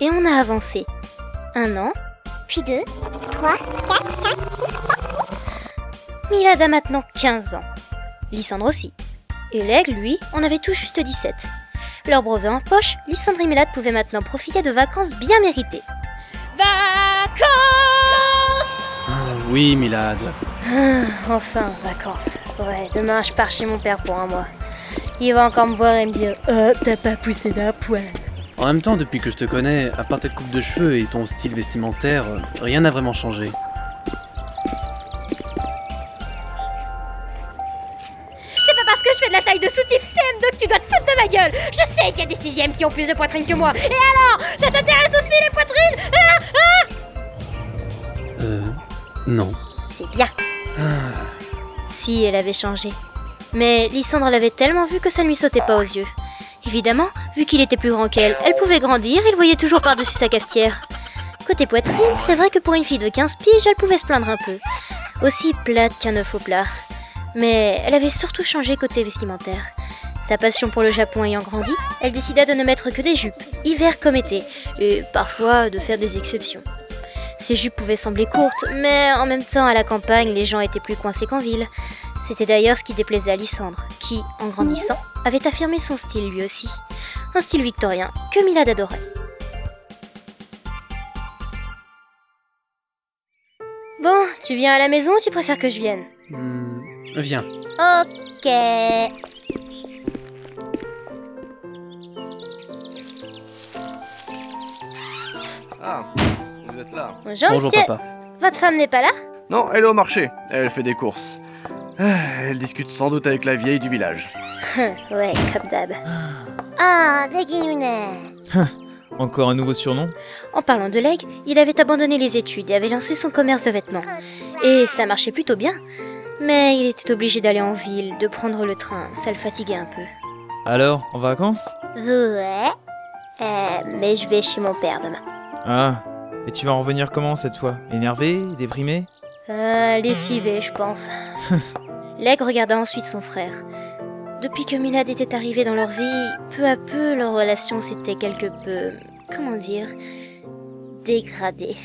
Et on a avancé. Un an, Puis deux, trois, quatre, cinq. Milad a maintenant 15 ans. Lysandre aussi. Et l'aigle, lui, en avait tout juste 17. Leur brevet en poche, Lysandre et Milad pouvaient maintenant profiter de vacances bien méritées. Vacances Ah, oui, Milad. Ah, Enfin, vacances. Ouais, demain je pars chez mon père pour un mois. Il va encore me voir et me dire Oh, t'as pas poussé d'un poil. En même temps, depuis que je te connais, à part ta coupe de cheveux et ton style vestimentaire, rien n'a vraiment changé. C'est pas parce que je fais de la taille de soutif CM2 que tu dois te foutre de ma gueule Je sais qu'il y a des sixièmes qui ont plus de poitrine que moi Et alors Ça t'intéresse aussi les poitrines Euh. Non. C'est bien Si, elle avait changé. Mais Lysandre l'avait tellement vu que ça ne lui sautait pas aux yeux. Évidemment, vu qu'il était plus grand qu'elle, elle pouvait grandir le voyait toujours par-dessus sa cafetière. Côté poitrine, c'est vrai que pour une fille de 15 piges, elle pouvait se plaindre un peu. Aussi plate qu'un œuf au plat. Mais elle avait surtout changé côté vestimentaire. Sa passion pour le Japon ayant grandi, elle décida de ne mettre que des jupes, hiver comme été, et parfois de faire des exceptions. Ces jupes pouvaient sembler courtes, mais en même temps, à la campagne, les gens étaient plus coincés qu'en ville. C'était d'ailleurs ce qui déplaisait à Lysandre, qui, en grandissant, avait affirmé son style lui aussi. Un style victorien que Milad adorait. Bon, tu viens à la maison ou tu préfères que je vienne? Hmm, viens. Ok. Ah, vous êtes là. Bonjour, Bonjour monsieur. papa. Votre femme n'est pas là? Non, elle est au marché. Elle fait des courses. Ah, Elle discute sans doute avec la vieille du village. Ouais, comme d'hab. Ah, des guinounets. Encore un nouveau surnom? En parlant de Leg, il avait abandonné les études et avait lancé son commerce de vêtements. Et ça marchait plutôt bien. Mais il était obligé d'aller en ville, de prendre le train, ça le fatiguait un peu. Alors, en vacances? Ouais. Euh, mais je vais chez mon père demain. Ah, et tu vas en revenir comment cette fois? Énervé? Déprimé? Euh, lessivé, je pense. Leg regarda ensuite son frère. Depuis que Milad était arrivé dans leur vie, peu à peu, leur relation s'était quelque peu. comment dire dégradée.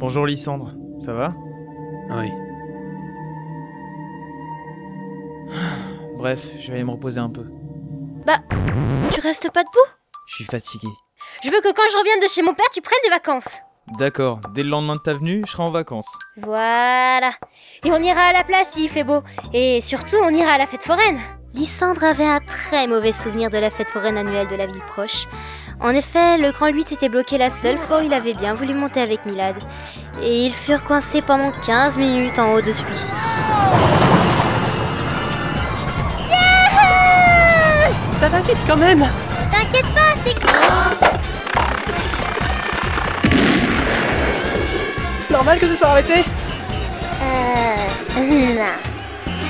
Bonjour Lysandre, ça va? Oui. Bref, je vais aller me reposer un peu. Tu restes pas debout? Je suis fatigué. Je veux que quand je revienne de chez mon père, tu prennes des vacances. D'accord, dès le lendemain de ta venue, je serai en vacances. Voilà. Et on ira à la place s'il fait beau. Et surtout, on ira à la fête foraine. Lysandre avait un très mauvais souvenir de la fête foraine annuelle de la ville proche. En effet, le grand 8 s'était bloqué la seule fois où il avait bien voulu monter avec Milad. Et ils furent coincés pendant 15 minutes en haut de celui-ci. Ça va vite quand même T'inquiète pas, c'est C'est normal que ce soit arrêté Euh. Non.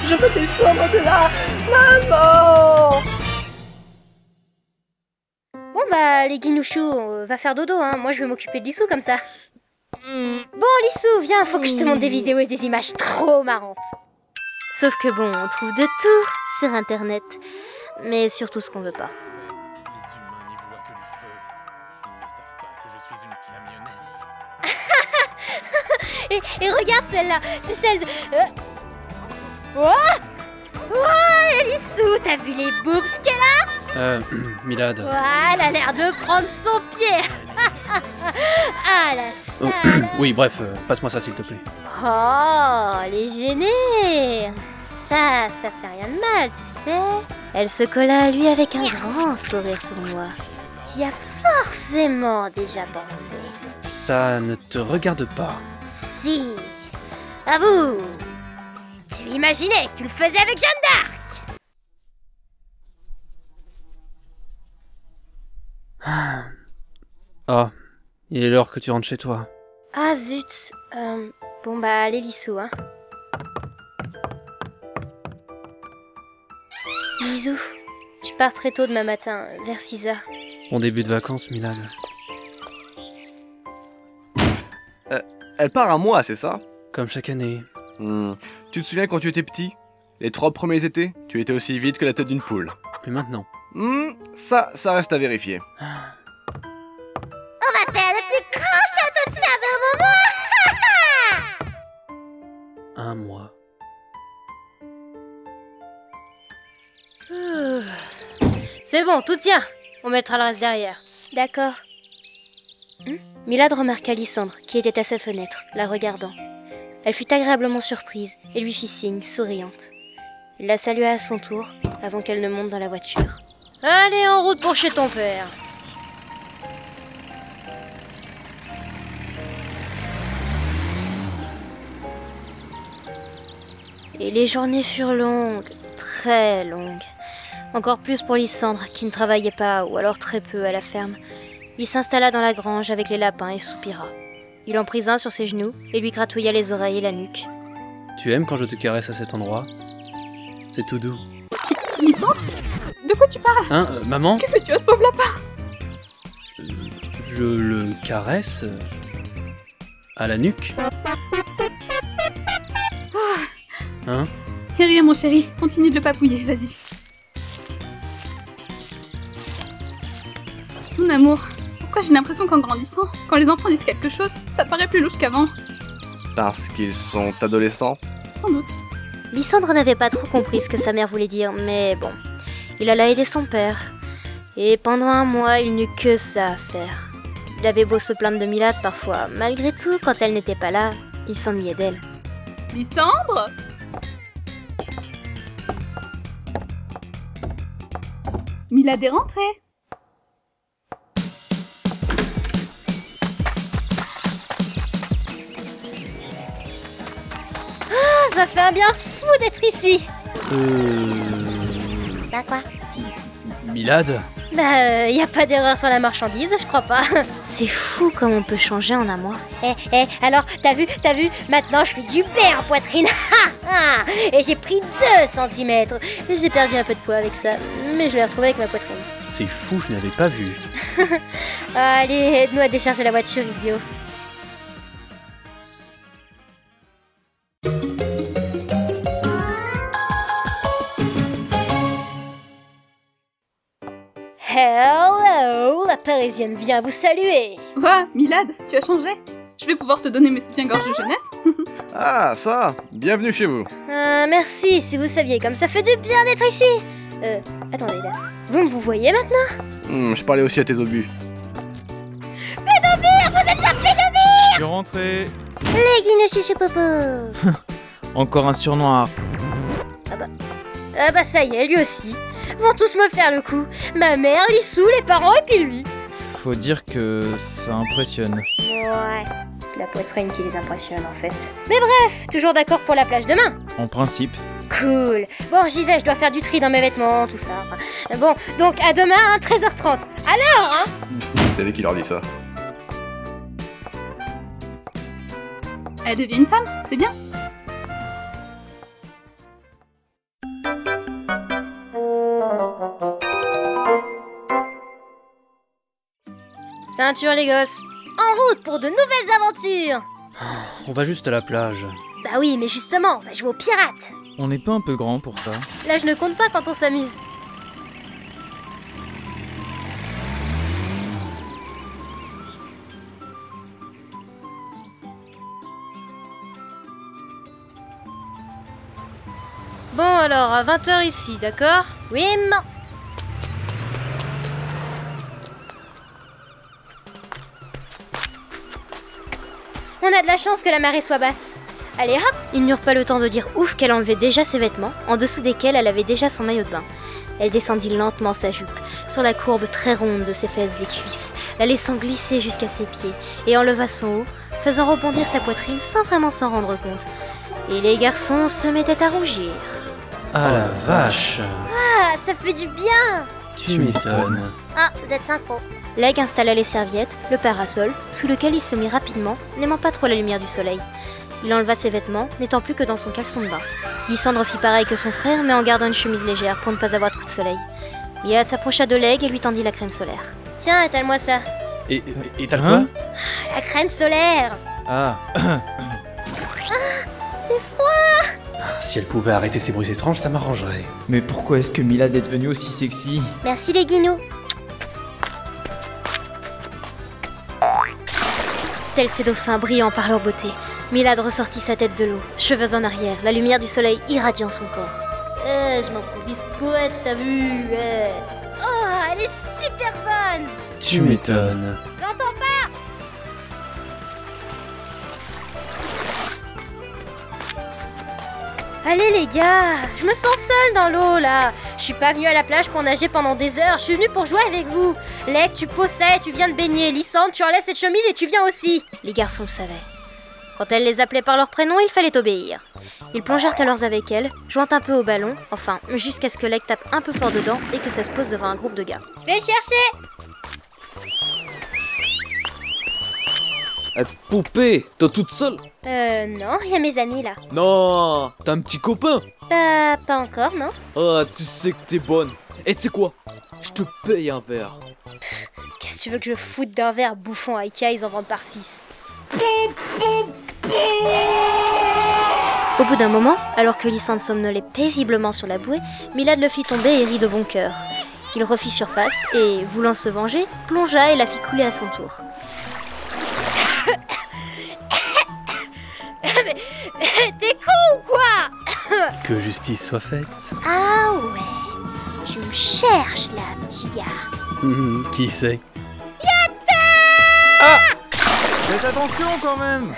Je veux descendre de là Maman Bon bah, les guinouchous, va faire dodo, hein. Moi, je vais m'occuper de Lissou comme ça. Bon, Lissou, viens, faut que je te montre des vidéos et des images trop marrantes. Sauf que bon, on trouve de tout sur Internet. Mais surtout ce qu'on veut pas. Que je suis une camionnette. Et, et regarde celle-là, c'est celle de... Euh... Oh Oh, Elissou, t'as vu les boobs qu'elle a? Euh, Milad. Oh, Elle a l'air de prendre son pied Ah, la Oh, oui, bref, euh, passe-moi ça s'il te plaît. Oh, elle est gênée Ça, ça fait rien de mal, tu sais Elle se colla à lui avec un grand sourire sournois. Tu y as forcément déjà pensé. Ça ne te regarde pas. Si Avoue Tu imaginais que tu le faisais avec Jeanne d'Arc Oh, il est l'heure que tu rentres chez toi. Ah zut Euh, Bon bah, allez Lissou, hein. Bisous. Je pars très tôt demain matin, vers 6h. Bon début de vacances, Milad. Elle part un mois, c'est ça? Comme chaque année. Hmm. Tu te souviens quand tu étais petit? Les trois premiers étés, tu étais aussi vite que la tête d'une poule. Plus maintenant. Hmm, ça, ça reste à vérifier. On va faire le plus grand château de saveur au monde Un mois. Euh, C'est bon, tout tient. On mettra le reste derrière. D'accord. Hmm Milad remarqua Lysandre, qui était à sa fenêtre, la regardant. Elle fut agréablement surprise et lui fit signe, souriante. Il la salua à son tour, avant qu'elle ne monte dans la voiture. Allez, en route pour chez ton père. Et les journées furent longues, très longues. Encore plus pour Lysandre, qui ne travaillait pas, ou alors très peu, à la ferme. Il s'installa dans la grange avec les lapins et soupira. Il en prit un sur ses genoux et lui gratouilla les oreilles et la nuque. Tu aimes quand je te caresse à cet endroit? C'est tout doux. Lysandre? De quoi tu parles? Hein, euh, maman? Que fais-tu à ce pauvre lapin? Je le caresse euh, à la nuque. Hein? Et rien, mon chéri, continue de le papouiller, vas-y. Amour, pourquoi j'ai l'impression qu'en grandissant, quand les enfants disent quelque chose, ça paraît plus louche qu'avant? Parce qu'ils sont adolescents? Sans doute. Lysandre n'avait pas trop compris ce que sa mère voulait dire, mais bon, il alla aider son père. Et pendant un mois, il n'eut que ça à faire. Il avait beau se plaindre de Milad parfois, malgré tout, quand elle n'était pas là, il s'ennuyait d'elle. Lysandre? Milad est rentré un bien fou d'être ici Euh... Bah quoi? Milad? Bah, y a pas d'erreur sur la marchandise, je crois pas. C'est fou comme on peut changer en un mois. Eh, eh, alors, t'as vu, t'as vu? Maintenant, je fais du B en poitrine Ha, ha Et j'ai pris 2 cm J'ai perdu un peu de poids avec ça, mais je l'ai retrouvé avec ma poitrine. C'est fou, je n'avais pas vu. Allez, aide-nous à décharger la voiture, idiot. Hello, la parisienne vient vous saluer. Ouais, Milad, tu as changé? Je vais pouvoir te donner mes soutiens-gorge de jeunesse Ah, ça Bienvenue chez vous. Euh, merci, si vous saviez comme ça fait du bien d'être ici. Euh, attendez là. Vous me vous voyez maintenant? Hmm, je parlais aussi à tes obus. Je suis rentré. Les guinées chiche popo Encore un surnoir. Ah bah ça y est, lui aussi. Vont tous me faire le coup. Ma mère, Lissou, les parents et puis lui. Faut dire que ça impressionne. Ouais, c'est la poitrine qui les impressionne en fait. Mais bref, toujours d'accord pour la plage demain En principe. Cool. Bon, j'y vais, je dois faire du tri dans mes vêtements, tout ça. Bon, donc à demain, hein, 13h30. Alors, hein C'est lui qui leur dit ça. Elle devient une femme, c'est bien Ceinture les gosses. En route pour de nouvelles aventures On va juste à la plage. Bah oui, mais justement, on va jouer aux pirates. On n'est pas un peu grand pour ça. Là, je ne compte pas quand on s'amuse. Bon alors, à 20h ici, d'accord? Oui, On a de la chance que la marée soit basse. Allez hop Ils n'eurent pas le temps de dire ouf qu'elle enlevait déjà ses vêtements, en dessous desquels elle avait déjà son maillot de bain. Elle descendit lentement sa jupe, sur la courbe très ronde de ses fesses et cuisses, la laissant glisser jusqu'à ses pieds, et enleva son haut, faisant rebondir sa poitrine sans vraiment s'en rendre compte. Et les garçons se mettaient à rougir. Ah la vache Ah, ça fait du bien Tu m'étonnes. Ah, vous êtes synchro. Leg installa les serviettes, le parasol, sous lequel il se mit rapidement, n'aimant pas trop la lumière du soleil. Il enleva ses vêtements, n'étant plus que dans son caleçon de bain. Lysandre fit pareil que son frère, mais en gardant une chemise légère pour ne pas avoir de coup de soleil. Milad s'approcha de Leg et lui tendit la crème solaire. Tiens, étale-moi ça. Et, et- et t'as le Hein quoi? La crème solaire Ah, Si elle pouvait arrêter ces bruits étranges, ça m'arrangerait. Mais pourquoi est-ce que Milad est devenue aussi sexy? Merci les guinous. Tels ces dauphins brillants par leur beauté, Milad ressortit sa tête de l'eau, cheveux en arrière, la lumière du soleil irradiant son corps. Eh, je m'improvise poète, t'as vu eh. Oh, elle est super bonne Tu m'étonnes. J'entends pas Allez les gars, je me sens seule dans l'eau là. Je suis pas venue à la plage pour nager pendant des heures, je suis venue pour jouer avec vous. Lec, tu possèdes, tu viens de baigner. Lysandre, tu enlèves cette chemise et tu viens aussi. Les garçons le savaient. Quand elle les appelait par leur prénom, il fallait obéir. Ils plongèrent alors avec elle, jouant un peu au ballon, enfin, jusqu'à ce que Lec tape un peu fort dedans et que ça se pose devant un groupe de gars. Je vais le chercher Eh, poupée, t'es toute seule? Euh, non, il y a mes amis là. Non, t'as un petit copain? Pas, pas encore, non Ah, tu sais que t'es bonne. Et tu sais quoi? Je te paye un verre. Qu'est-ce que tu veux que je foute d'un verre bouffon à Ikea, ils en vendent par 6 Au bout d'un moment, alors que Lysandre somnolait paisiblement sur la bouée, Milad le fit tomber et rit de bon cœur. Il refit surface et, voulant se venger, plongea et la fit couler à son tour. T'es con ou quoi? Que justice soit faite. Ah ouais cherches là, petit gars. Hum, Qui sait? Faites attention quand même!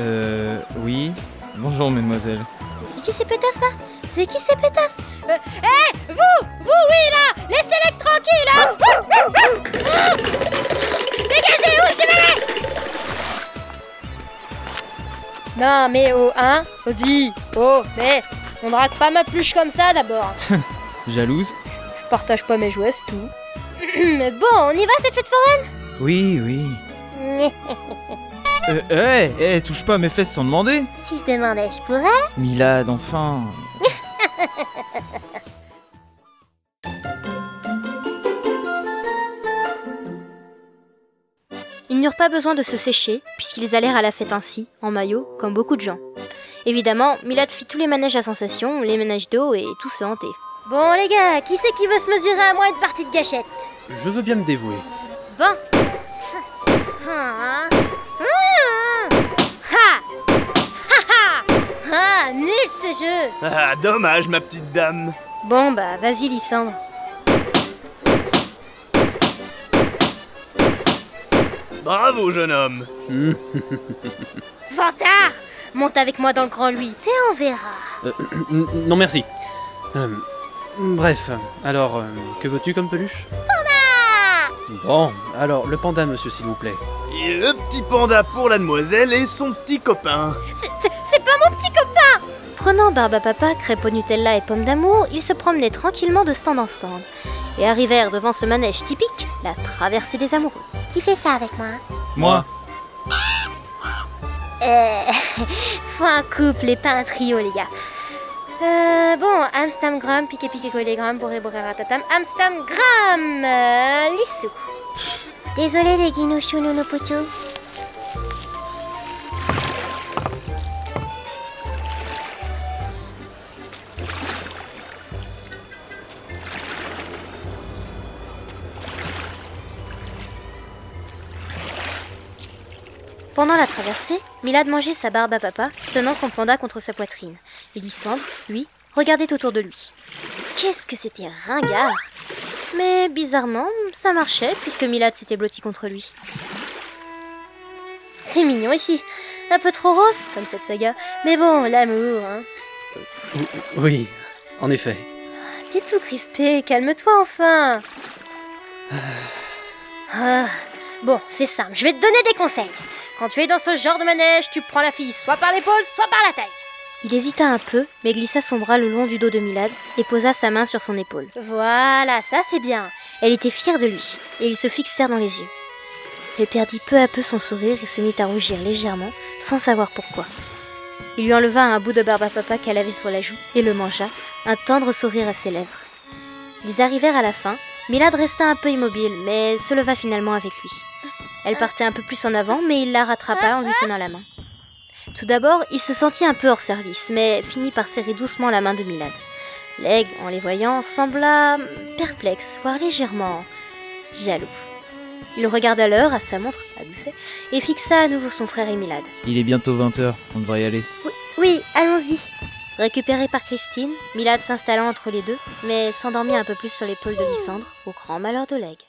Euh, oui. Bonjour, mademoiselle. C'est qui ces pétasses là? C'est qui ces pétasses? Euh, Hé! Vous! Vous oui là! Laissez-les tranquilles là Dégagez où c'est Non mais oh hein Oh dis Oh mais On drague pas ma pluche comme ça d'abord. Jalouse. Je partage pas mes jouets c'est tout. Mais bon on y va cette fête foraine? Oui, oui. Euh, hé, hé, touche pas à mes fesses sans demander. Si je demandais je pourrais. Milad, enfin n'eurent pas besoin de se sécher, puisqu'ils allèrent à la fête ainsi, en maillot, comme beaucoup de gens. Évidemment, Milad fit tous les manèges à sensation, les manèges d'eau et tout se hanter. Bon les gars, qui c'est qui veut se mesurer à moi une partie de gâchette? Je veux bien me dévouer. Bon, Ah Ah Ha Ha ha Ah, nul ce jeu Ah, dommage, ma petite dame. bon bah vas-y Lysandre. Bravo, jeune homme. Vantard Monte avec moi dans le grand lui, Et on verra. euh, non merci. Euh, bref, alors, euh, que veux-tu comme peluche? Bon, alors, le panda, monsieur, s'il vous plaît. Et le petit panda pour la demoiselle et son petit copain. C'est- pas mon petit copain Prenant barbe à papa, crêpe au Nutella et pommes d'amour, ils se promenaient tranquillement de stand en stand. Et arrivèrent devant ce manège typique, la traversée des amoureux. Qui fait ça avec moi Moi Euh... Faut un couple et pas un trio les gars. Euh, bon, Amstamgram, piqué piqué collégramme, boré boré ratatam, Amstamgram, euh, lissou. Désolé les guinouchous nounoupouchous. Pendant la traversée, Milad mangeait sa barbe à papa, tenant son panda contre sa poitrine. Et Lysandre, lui, regardait autour de lui. Qu'est-ce que c'était ringard? Mais bizarrement, ça marchait puisque Milad s'était blotti contre lui. C'est mignon ici. Un peu trop rose, comme cette saga. Mais bon, l'amour, hein. Oui, en effet. T'es tout crispé, calme-toi enfin. Ah, Bon, c'est simple, je vais te donner des conseils. Quand tu es dans ce genre de manège, tu prends la fille soit par l'épaule, soit par la taille. Il hésita un peu, mais glissa son bras le long du dos de Milad et posa sa main sur son épaule. Voilà, ça c'est bien. Elle était fière de lui, et ils se fixèrent dans les yeux. Elle perdit peu à peu son sourire et se mit à rougir légèrement, sans savoir pourquoi. Il lui enleva un bout de barbe à papa qu'elle avait sur la joue et le mangea, un tendre sourire à ses lèvres. Ils arrivèrent à la fin. Milad resta un peu immobile, mais se leva finalement avec lui. Elle partait un peu plus en avant, mais il la rattrapa en lui tenant la main. Tout d'abord, il se sentit un peu hors service, mais finit par serrer doucement la main de Milad. L'aigle, en les voyant, sembla perplexe, voire légèrement jaloux. Il regarda l'heure à sa montre, à Doucet, et fixa à nouveau son frère et Milad. Il est bientôt 20h, on devrait y aller. Oui, allons-y. Récupéré par Christine, Milad s'installa entre les deux, mais s'endormit un peu plus sur l'épaule de Lysandre, au grand malheur de l'aigle.